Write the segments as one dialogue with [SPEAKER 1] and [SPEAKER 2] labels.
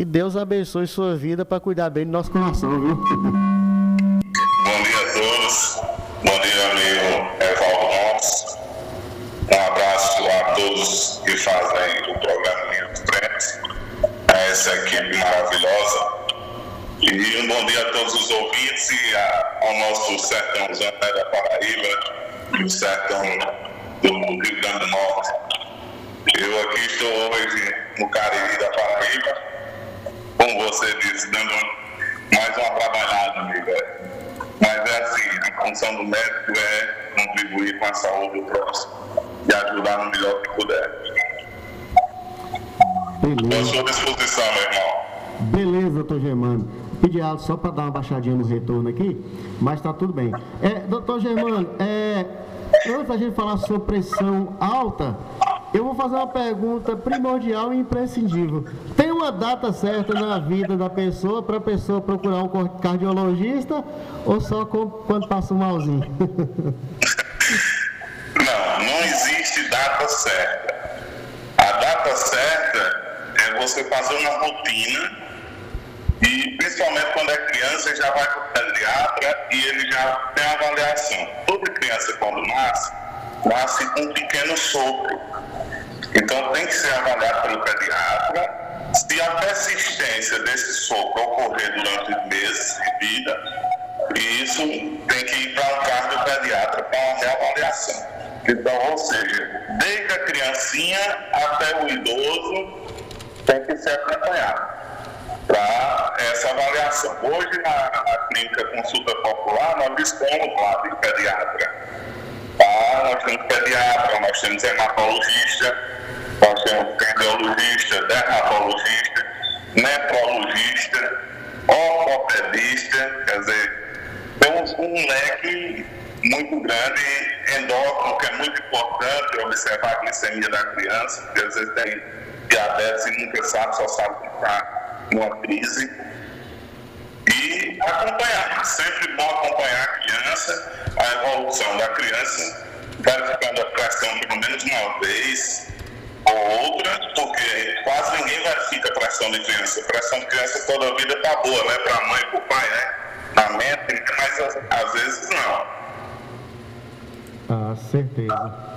[SPEAKER 1] E Deus abençoe sua vida para cuidar bem do nosso coração, viu?
[SPEAKER 2] Bom dia a todos. Bom dia, amigo Evaldo Ramos. Um abraço a todos que fazem o programa Linha de Frente, a essa equipe maravilhosa. E um bom dia a todos os ouvintes e a, ao nosso sertãozão da Paraíba, o sertão do Rio Grande do Norte. Eu aqui estou hoje no Cariri da Paraíba, como você disse, dando mais uma trabalhada, amiga. Mas é assim, a função do médico é contribuir com a saúde do próximo e ajudar no melhor que puder. Beleza. Estou à sua disposição, meu irmão.
[SPEAKER 1] Beleza, doutor Germano. Pedi alto só para dar uma baixadinha no retorno aqui, mas está tudo bem. É, doutor Germano, é, antes da gente falar sobre pressão alta, eu vou fazer uma pergunta primordial e imprescindível. Uma data certa na vida da pessoa para a pessoa procurar um cardiologista ou só quando passa um malzinho?
[SPEAKER 2] Não, não existe data certa. A data certa é você fazer uma rotina e principalmente quando é criança já vai para o pediatra e ele já tem avaliação. Toda criança quando nasce, nasce com um pequeno sopro então tem que ser avaliado pelo pediatra. Se a persistência desse sopro ocorrer durante meses de vida, isso tem que ir para um cardiopediatra para uma reavaliação. Então, ou seja, desde a criancinha até o idoso tem que ser acompanhado para essa avaliação. Hoje, na, na clínica consulta popular, nós dispomos lá de pediatra. Tá? Nós temos pediatra, nós temos hematologista, temos cardiologista, dermatologista, nefrologista, ortopedista, quer dizer, temos um leque muito grande, endócrino, que é muito importante observar a glicemia da criança, porque às vezes tem diabetes e nunca sabe, só sabe que está numa crise. E acompanhar, sempre bom acompanhar a criança, a evolução da criança, verificando a pressão pelo menos uma vez, ou outra, porque quase ninguém verifica a pressão de criança. A pressão de criança toda a vida tá boa, né? Para a mãe e para o pai, né? Na mente, mas às vezes não.
[SPEAKER 1] Ah, certeza.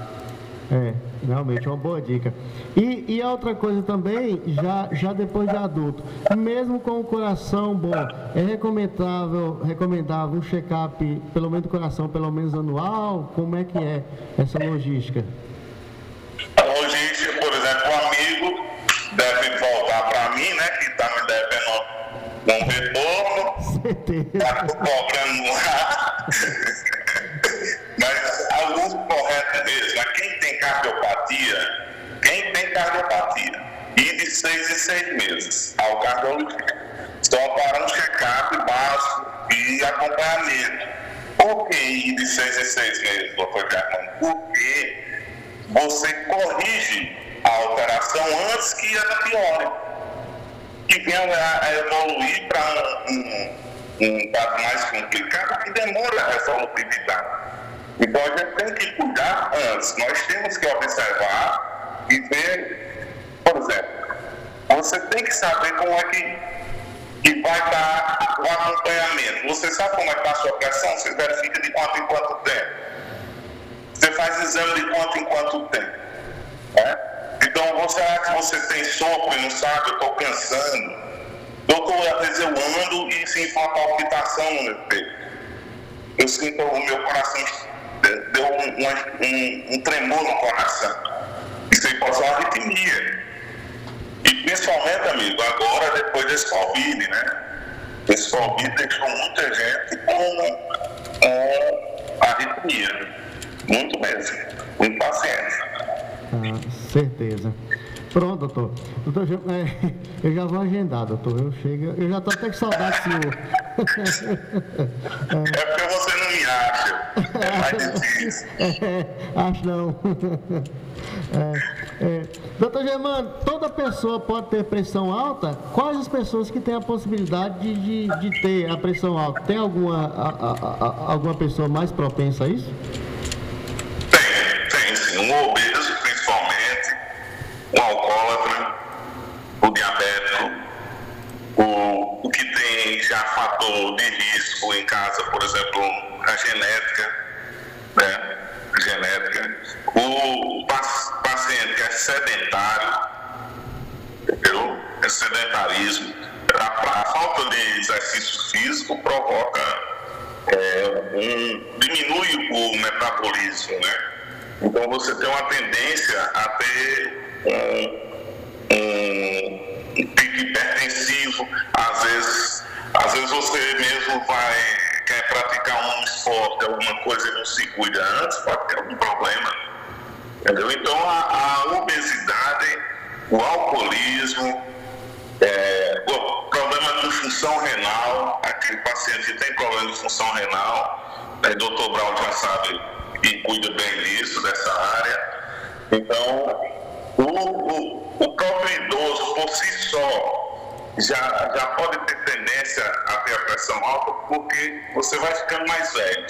[SPEAKER 1] É, realmente é uma boa dica. E, e outra coisa também, já, já depois de adulto, mesmo com o coração bom, é recomendável, recomendável um check-up, pelo menos do coração, pelo menos anual? Como é que é essa logística?
[SPEAKER 2] Um retorno. Está cobrando lá. Mas alguns corretos mesmo. Mas quem tem cardiopatia, quem tem cardiopatia, e de seis em seis meses ao cardiologista. Só para um check-up básico e acompanhamento. Por que ir de seis em seis meses, doutor Germano? Porque você corrige a alteração antes que ela piore. Que venha a, evoluir para um, um, quadro mais complicado que demora a resolutividade. Então a gente tem que cuidar antes. Nós temos que observar e ver, por exemplo, você tem que saber como é que, que vai estar o acompanhamento. Você sabe como é que está a sua pressão? Você verifica de quanto em quanto tempo. Você faz exame de quanto em quanto tempo. Né? Então, será que você tem sopro e não sabe? Eu estou cansando. Doutor, às vezes eu ando e sinto uma palpitação no meu peito. Eu sinto o meu coração, deu um, um, um tremor no coração. Isso aí pode ser uma arritmia. E principalmente, amigo, agora depois desse Covid, né? Esse Covid deixou muita gente com, com arritmia. Muito mesmo. Muito paciência.
[SPEAKER 1] Ah. Certeza. Pronto, doutor. Doutor, é, eu já vou agendar, doutor. Eu chego, eu já estou até com saudade do senhor.
[SPEAKER 2] É porque você não me acha. É mais difícil.
[SPEAKER 1] É, acho não. É, é. Doutor Germano, toda pessoa pode ter pressão alta? Quais as pessoas que têm a possibilidade de, de, de ter a pressão alta? Tem alguma, a, a, a, alguma pessoa mais propensa a isso?
[SPEAKER 2] Tem, tem sim. Um obeso o alcoólatra, o diabético, identificar fator de risco em casa, por exemplo, a genética, né? Genética. O paciente que é sedentário, entendeu? É sedentarismo. A, a falta de exercício físico provoca é, um, diminui o metabolismo, né? Então você tem uma tendência a ter um, um, um pico hipertensivo, às vezes, às vezes você mesmo vai quer praticar um esporte, alguma coisa e não se cuida antes, pode ter algum problema. Entendeu? Então a, a obesidade, o alcoolismo, é, o problema de função renal, aquele paciente que tem problema de função renal, o né, doutor Brown já sabe e cuida bem disso, dessa área. Então, o, o, o próprio idoso, por si só, já, já pode ter tendência a ter a pressão alta porque você vai ficando mais velho.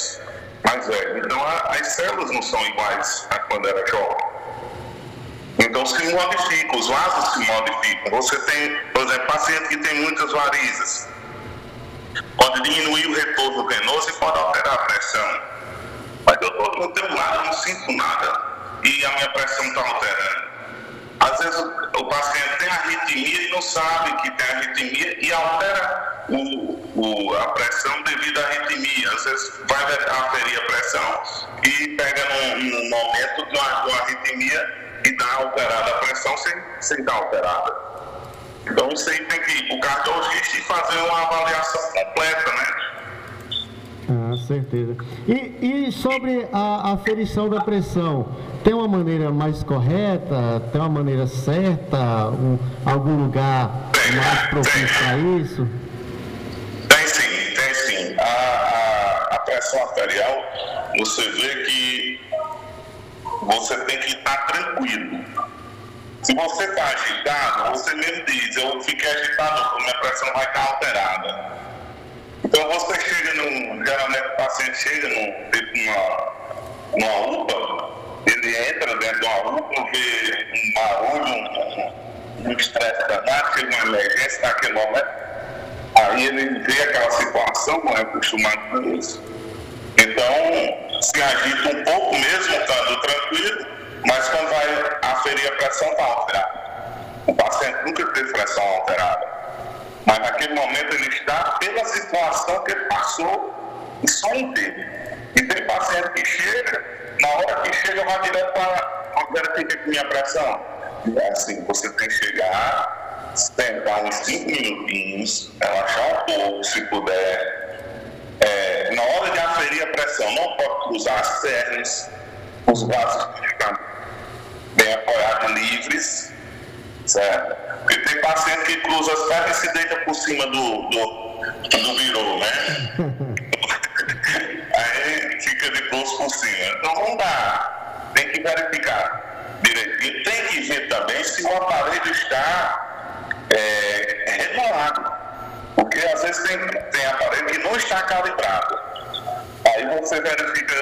[SPEAKER 2] Mais velho. Então, a, as células não são iguais a quando era jovem. Então se modifica, os vasos se modificam. Você tem, por exemplo, paciente que tem muitas varizes. Pode diminuir o retorno venoso e pode alterar a pressão. Mas eu no teu lado, não sinto nada e a minha pressão está alterando. Às vezes o, paciente tem arritmia e não sabe que tem arritmia e altera o, o, a pressão devido à arritmia. Às vezes vai aferir a pressão e pega num, momento de uma, de uma arritmia e dá alterada a pressão sem, sem estar alterada. Então aí tem que ir para o cardiologista e fazer uma avaliação completa, né?
[SPEAKER 1] Ah, certeza. E, e sobre a aferição da pressão, tem uma maneira mais correta? Tem uma maneira certa? Um, algum lugar tem, mais propício para isso?
[SPEAKER 2] Tem sim, tem sim. A, a, a pressão arterial, você vê que você tem que estar tranquilo. Se você está agitado, você mesmo diz, eu fiquei agitado, minha pressão vai estar alterada. Então você chega num. Geralmente o paciente chega num, tipo numa, numa UPA, ele entra dentro de uma UPA, vê um barulho, um estresse danado, chega uma emergência naquele momento. Aí ele vê aquela situação, não é acostumado com isso. Então se agita um pouco mesmo, estando tranquilo, mas quando vai aferir a pressão está alterada. O paciente nunca teve pressão alterada. Mas naquele momento ele está pela situação que ele passou e só entende. E tem paciente que chega, na hora que chega, vai direto para verificar aqui minha pressão. E é assim, você tem que chegar, sentar uns 5 minutinhos, relaxar um pouco, se puder. É, na hora de aferir a pressão, não pode cruzar as pernas, os braços ficam bem apoiados, livres, certo? Porque tem paciente que cruza as pernas e se deita por cima do, do, do virou, né? De bolso por cima. Então não dá. Tem que verificar direitinho. Tem que ver também se o aparelho está é, regulado. Porque às vezes tem, tem aparelho que não está calibrado. Aí você verifica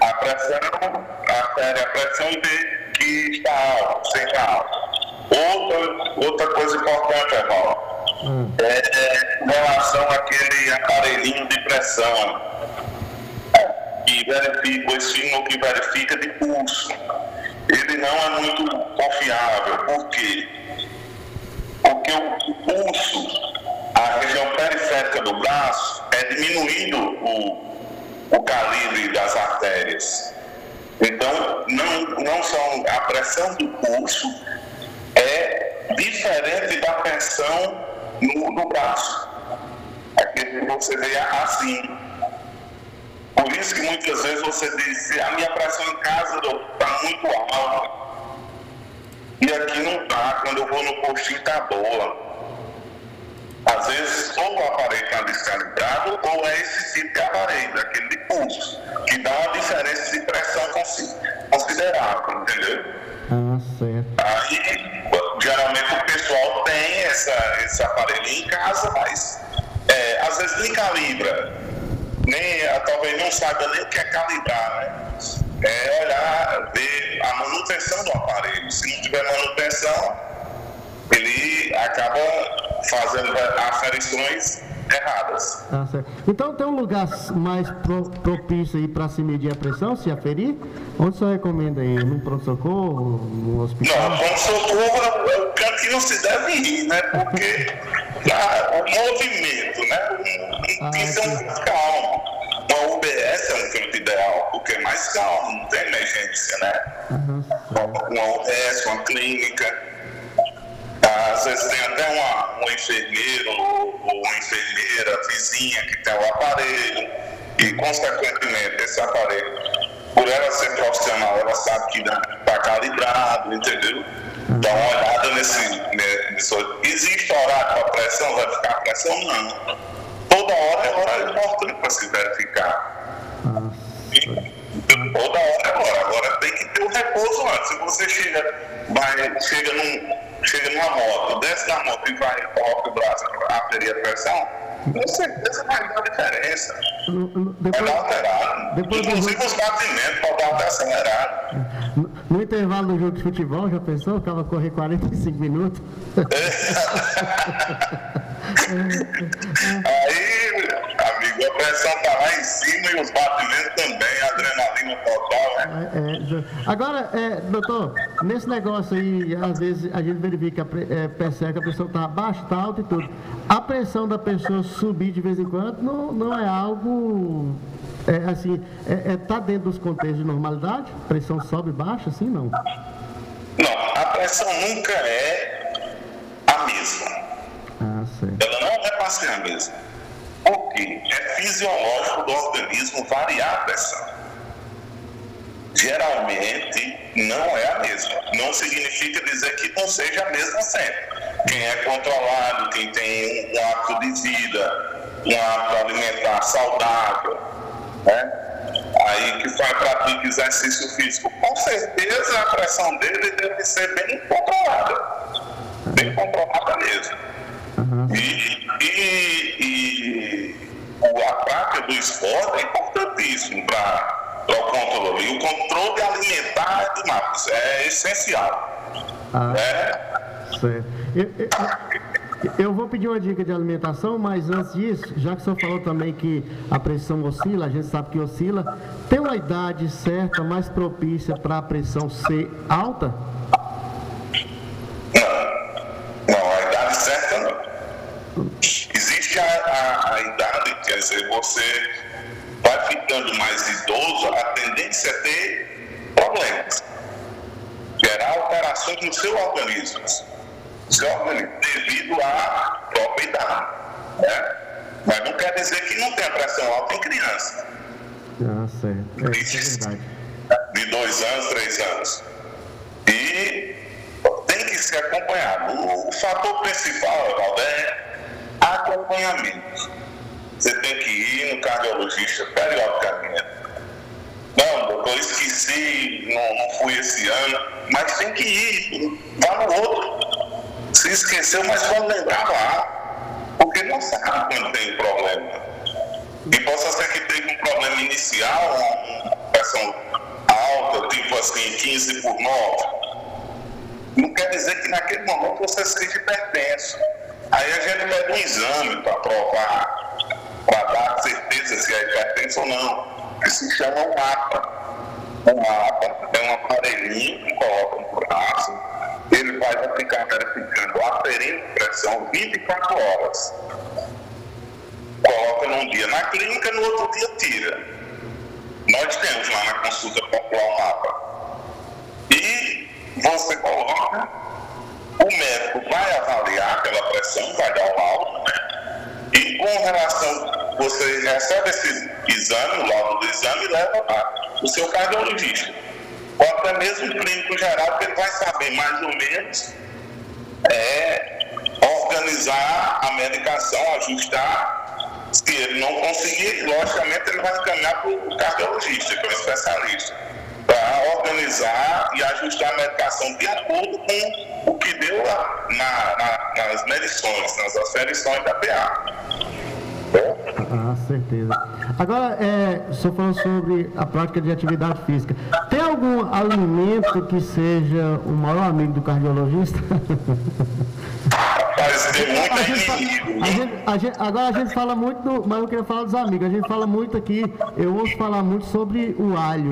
[SPEAKER 2] a pressão, afere a pressão e vê que está alto, seja alto. Outra, outra coisa importante, Evaldo, hum. é, é em relação àquele aparelhinho de pressão que verifica, o estímulo que verifica de pulso. Ele não é muito confiável. Por quê? Porque o pulso, a região periférica do braço, é diminuindo o, o calibre das artérias. Então, não, não são a pressão do pulso é diferente da pressão no, no braço. Aquele que você vê assim. Por isso que muitas vezes você diz, a minha pressão em casa está muito alta. E aqui não está, quando eu vou no postinho está boa. Às vezes, ou o aparelho está descalibrado, ou é esse tipo de aparelho, aquele de pulso, que dá uma diferença de pressão considerável, entendeu?
[SPEAKER 1] Ah, certo.
[SPEAKER 2] Aí, geralmente o pessoal tem essa, esse aparelho em casa, mas é, às vezes nem calibra, nem, talvez não saiba nem o que é calibrar, né? É olhar, ver a manutenção do aparelho. Se não tiver manutenção, ele acaba fazendo aferições erradas.
[SPEAKER 1] Ah, então tem um lugar mais pro, propício aí para se medir a pressão, se aferir? Onde você recomenda aí? No pronto-socorro, no hospital?
[SPEAKER 2] Não, pronto-socorro é o canto que não se deve ir, né? Porque ah, o movimento, né? Ah, tem que ser um calmo. Uma UBS é um canto ideal, porque é mais calmo, não tem emergência, né? Uhum. Uma UBS, uma clínica às vezes tem até uma, um enfermeiro ou uma enfermeira vizinha que tem o aparelho e, consequentemente, esse aparelho, por ela ser profissional, ela sabe que está calibrado, entendeu? Dá uma olhada nesse, nesse. Existe horário para pressão? Vai ficar pressão? Não. Toda hora é horário importante para se verificar. toda hora é hora. Agora tem que ter o repouso antes. Se você chega, vai, chega num chega numa moto, desce da moto e vai, coloca o braço para aferir a pressão, com certeza vai dar diferença. Depois, vai dar alterado. Depois Inclusive os batimentos podem dar até acelerado.
[SPEAKER 1] No, intervalo do jogo de futebol, já pensou? Acaba correr 45 minutos?
[SPEAKER 2] Aí, amigo, a pressão tá lá em cima e os batimentos
[SPEAKER 1] É, é, agora, é, doutor, nesse negócio aí, às vezes a gente verifica, é, percebe que a pressão está baixa, está alta e tudo. A pressão da pessoa subir de vez em quando não, não é algo é, assim, é, é, tá dentro dos contextos de normalidade? Pressão sobe e baixa, assim não?
[SPEAKER 2] Não, a pressão nunca é a mesma. Ah, Ela não vai passar a mesma. Porque é fisiológico do organismo variar a pressão. Geralmente não é a mesma. Não significa dizer que não seja a mesma sempre. Quem é controlado, quem tem um hábito de vida, um hábito alimentar saudável, né? Aí que faz pratica exercício físico, com certeza a pressão dele deve ser bem controlada, bem controlada mesmo. Uhum. E, e, e a prática do esporte é importantíssimo para o controle. E o controle alimentar de macros é essencial. Ah,
[SPEAKER 1] é? Certo. Eu, eu, eu vou pedir uma dica de alimentação, mas antes disso, já que o senhor falou também que a pressão oscila, a gente sabe que oscila, tem uma idade certa, mais propícia para a pressão ser alta?
[SPEAKER 2] Não, não, a idade certa não. Existe a, a, a idade, quer dizer, você vai ficando mais idoso, a tendência é ter problemas, gerar alterações no seu organismo jovem devido à própria idade. Né? Mas não quer dizer que não tem pressão alta em criança.
[SPEAKER 1] Ah, certo. É, isso é verdade.
[SPEAKER 2] De dois anos, três anos. E tem que ser acompanhado. O, fator principal, Evaldo, é acompanhamento. Você tem que ir no cardiologista periodicamente. Não, doutor, esqueci, não, não fui esse ano, mas tem que ir, vá no outro se esqueceu, mas pode lembrar lá, porque não sabe quando tem problema. E possa ser que teve um problema inicial, uma pressão alta, tipo assim, 15 por 9. Não quer dizer que naquele momento você seja hipertenso. Aí a gente pede um exame para provar, para dar certeza se é hipertenso ou não, que se chama um mapa. Um mapa é um aparelhinho que coloca no braço, ele vai ficar verificando a pressão 24 horas. Coloca num dia na clínica, no outro dia tira. Nós temos lá na consulta popular o mapa. E você coloca, o médico vai avaliar aquela pressão, vai dar o laudo, com relação, você recebe esse exame, o laudo do exame leva lá o seu cardiologista ou até mesmo o clínico geral, que ele vai saber mais ou menos é, organizar a medicação, ajustar. Se ele não conseguir, logicamente ele vai encaminhar para o cardiologista, que é o especialista, para organizar e ajustar a medicação de acordo com o que deu na, na, nas medições, nas aferições da PA.
[SPEAKER 1] Agora, é, o senhor falou sobre a prática de atividade física. Tem algum alimento que seja o maior amigo do cardiologista?
[SPEAKER 2] Rapaz, tem a inimigo.
[SPEAKER 1] Fala, a gente, a gente, agora a gente fala muito, do, mas eu queria falar dos amigos. A gente fala muito aqui, eu ouço falar muito sobre o alho.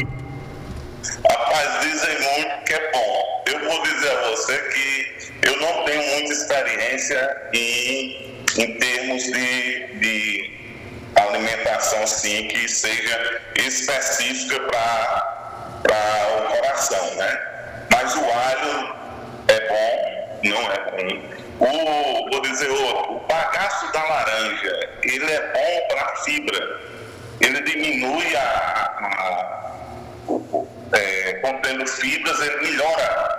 [SPEAKER 2] Rapaz, dizem muito que é bom. Eu vou dizer a você que eu não tenho muita experiência em, em termos de, de alimentação, sim, que seja específica para o coração, né? Mas o alho é bom, não é ruim. O, vou dizer outro, o bagaço da laranja, ele é bom para a fibra. Ele diminui a, a é, contendo fibras, ele melhora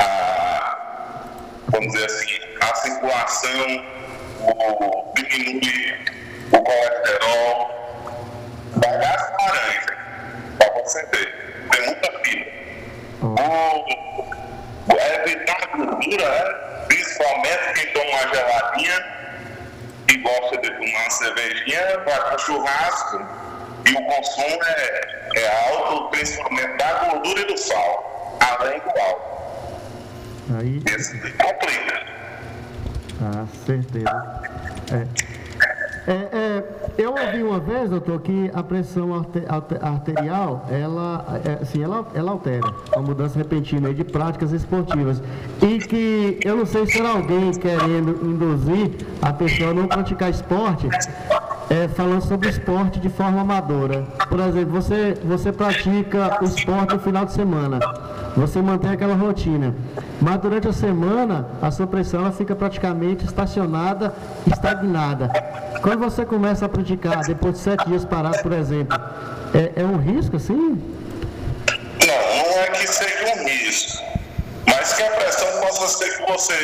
[SPEAKER 2] a, vamos dizer assim, a circulação, o, diminui o colesterol. Bagaço laranja, para você ver, tem muita fibra. O, é evitar gordura, né? principalmente quem toma uma geladinha e gosta de tomar uma cervejinha, vai para churrasco e o consumo é, é alto, principalmente da gordura e do sal, além do álcool. Aí... Esse complica.
[SPEAKER 1] Ah, certeza. É. É, é, eu ouvi uma vez, doutor, que a pressão arterial, ela, é, assim, ela, ela altera, uma mudança repentina de práticas esportivas. E que eu não sei se era alguém querendo induzir a pessoa a não praticar esporte, é, falando sobre esporte de forma amadora. Por exemplo, você, você pratica o esporte no final de semana, você mantém aquela rotina, mas durante a semana a sua pressão ela fica praticamente estacionada, estagnada. Quando você começa a praticar, depois de sete dias parado, por exemplo, é, é um risco assim?
[SPEAKER 2] Não, não é que seja um risco, mas que a pressão possa ser que você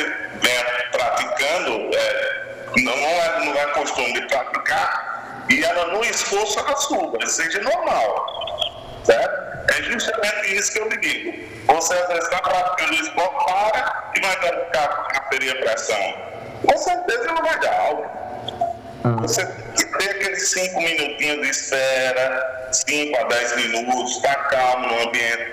[SPEAKER 2] venha praticando. É não é, não é costume de praticar e ela no esforço ela suba, seja normal. Certo? É justamente isso que eu lhe digo. Você às vezes está praticando esporte, para e vai aferir a pressão. Com certeza não vai dar algo. Você tem aqueles 5 minutinhos de espera, 5 a 10 minutos, estar tá calmo no ambiente,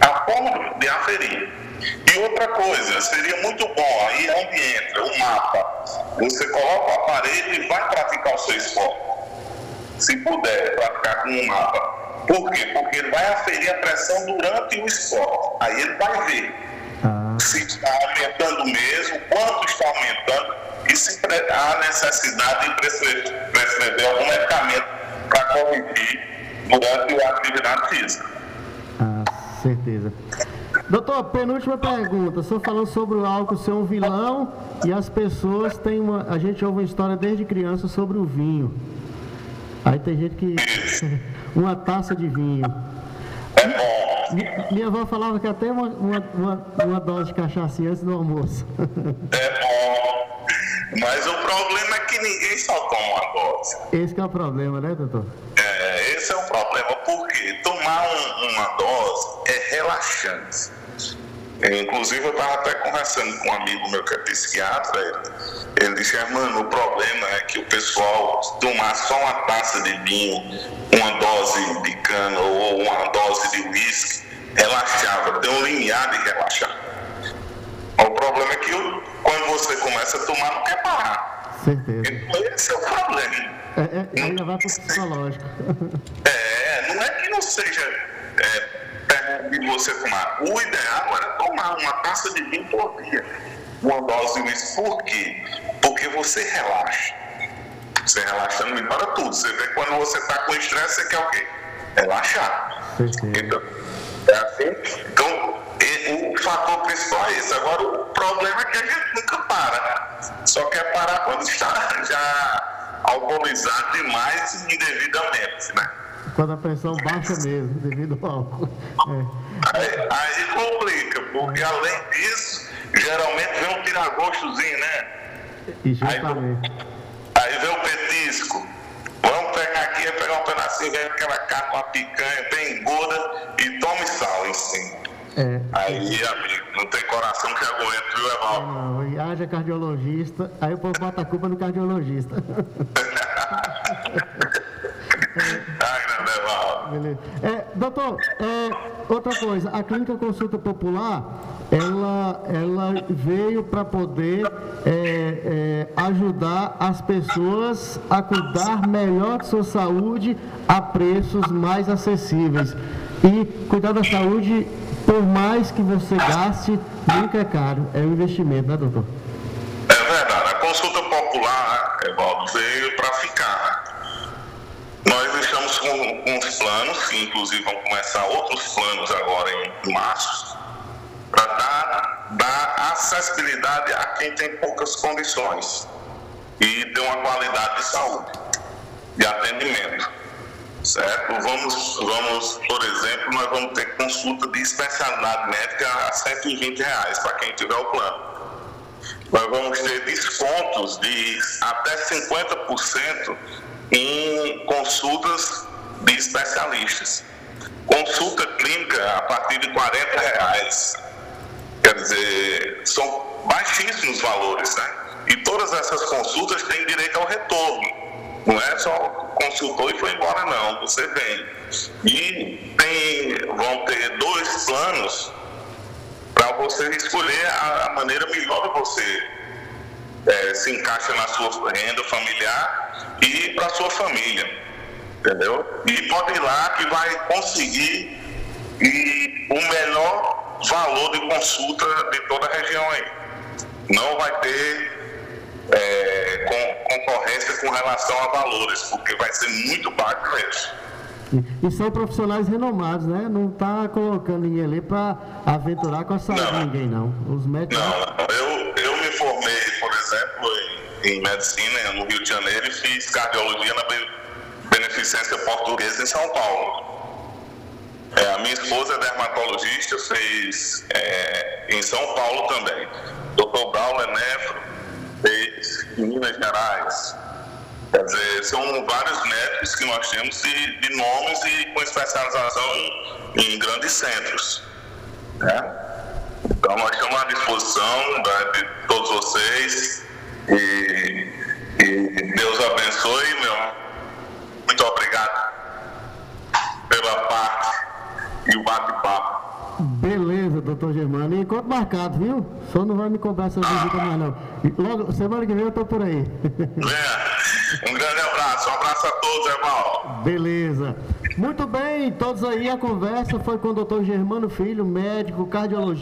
[SPEAKER 2] a forma de aferir. E outra coisa, seria muito bom, aí é onde entra o mapa. Você coloca o aparelho e vai praticar o seu esporte. Se puder, praticar com um mapa. Por quê? Porque ele vai aferir a pressão durante o esporte. Aí ele vai ver ah. se está aumentando mesmo, quanto está aumentando e se há necessidade de prescrever, algum medicamento para corrigir durante a atividade física.
[SPEAKER 1] Ah, certeza. Doutor, penúltima pergunta. O senhor falando sobre o álcool ser um vilão e as pessoas têm uma. A gente ouve uma história desde criança sobre o vinho. Aí tem gente que. uma taça de vinho. Minha avó falava que até uma, uma, uma, uma dose de cachaça antes do almoço.
[SPEAKER 2] É bom. Mas o problema é que ninguém só toma uma dose.
[SPEAKER 1] Esse é o problema, né, doutor?
[SPEAKER 2] É, esse é o problema. Porque tomar um, uma dose é relaxante. É, inclusive, eu estava até conversando com um amigo meu que é psiquiatra. Ele, ele disse: Mano, o problema é que o pessoal tomar só uma taça de vinho, uma dose de cana ou uma dose de uísque, relaxava, tem um limiar de relaxar. O problema é que quando você começa a tomar, não quer parar.
[SPEAKER 1] Certeza.
[SPEAKER 2] Então, esse é o problema.
[SPEAKER 1] É, é, ainda vai para o psicológico.
[SPEAKER 2] É, não é que não seja. É, de você tomar. O ideal era tomar uma taça de vinho por dia, uma dose de uísque. Por quê? Porque você relaxa. Você relaxando para tudo. Você vê quando você está com estresse, você quer o quê? Relaxar. Então, é assim. Então, o fator principal é esse. Agora, o problema é que a gente nunca para. Só quer parar quando está já alcoolizado demais e indevidamente, né?
[SPEAKER 1] quando a pressão baixa mesmo, devido ao álcool.
[SPEAKER 2] É. Aí, aí, complica, porque além disso, geralmente vem um tiragostozinho, né?
[SPEAKER 1] Exatamente.
[SPEAKER 2] Aí, aí vem o petisco. Vamos pegar aqui, pegar um pedacinho, vem aquela carne com a picanha bem gorda e tome sal em cima. É. Aí, amigo, não tem coração que aguente, viu, Evaldo?
[SPEAKER 1] Não, e haja cardiologista, aí o povo bota a culpa no cardiologista. É, doutor, é, outra coisa, a clínica consulta popular, ela, ela veio para poder é, é, ajudar as pessoas a cuidar melhor de sua saúde a preços mais acessíveis. E cuidar da saúde, por mais que você gaste, nunca é caro. É um investimento, né, doutor?
[SPEAKER 2] É verdade. A consulta popular, Evaldo, veio para ficar. Nós estamos com, os planos, que inclusive vão começar outros planos agora em março, para dar, dar acessibilidade a quem tem poucas condições e ter uma qualidade de saúde, de atendimento. Certo? Vamos, vamos, por exemplo, nós vamos ter consulta de especialidade médica a 120 reais para quem tiver o plano. Nós vamos ter descontos de até 50% em consultas de especialistas. Consulta clínica a partir de 40 reais. Quer dizer, são baixíssimos valores, né? E todas essas consultas têm direito ao retorno. Não é só consultou e foi embora, não. Você vem. E tem, vão ter dois planos para você escolher a, a, maneira melhor de você é, se encaixa na sua renda familiar e para sua família. Entendeu? E pode ir lá que vai conseguir e o melhor valor de consulta de toda a região aí. Não vai ter é, com, concorrência com relação a valores, porque vai ser muito baixo o preço.
[SPEAKER 1] E são profissionais renomados, né? Não está colocando ninguém ali para aventurar com a saúde de ninguém, não. Os médicos.
[SPEAKER 2] Não, eu, eu me formei, por exemplo, em, em medicina no Rio de Janeiro e fiz cardiologia na Beneficência Portuguesa em São Paulo. É, a minha esposa é dermatologista, fez é, em São Paulo também. Doutor Minas Gerais. Quer dizer, são vários médicos que nós temos de, de nomes e com especialização em, grandes centros. Né? Então, nós estamos à disposição né, de todos vocês e, e Deus abençoe, meu. Muito obrigado pela parte e o bate-papo.
[SPEAKER 1] Doutor Germano. Encontro marcado, viu? Só não vai me cobrar essa visita mais não. Logo, semana que vem eu tô por aí.
[SPEAKER 2] É. Um grande abraço, um abraço a todos, irmão.
[SPEAKER 1] Beleza. Muito bem, todos aí, a conversa foi com o doutor Germano Filho, médico, cardiologista.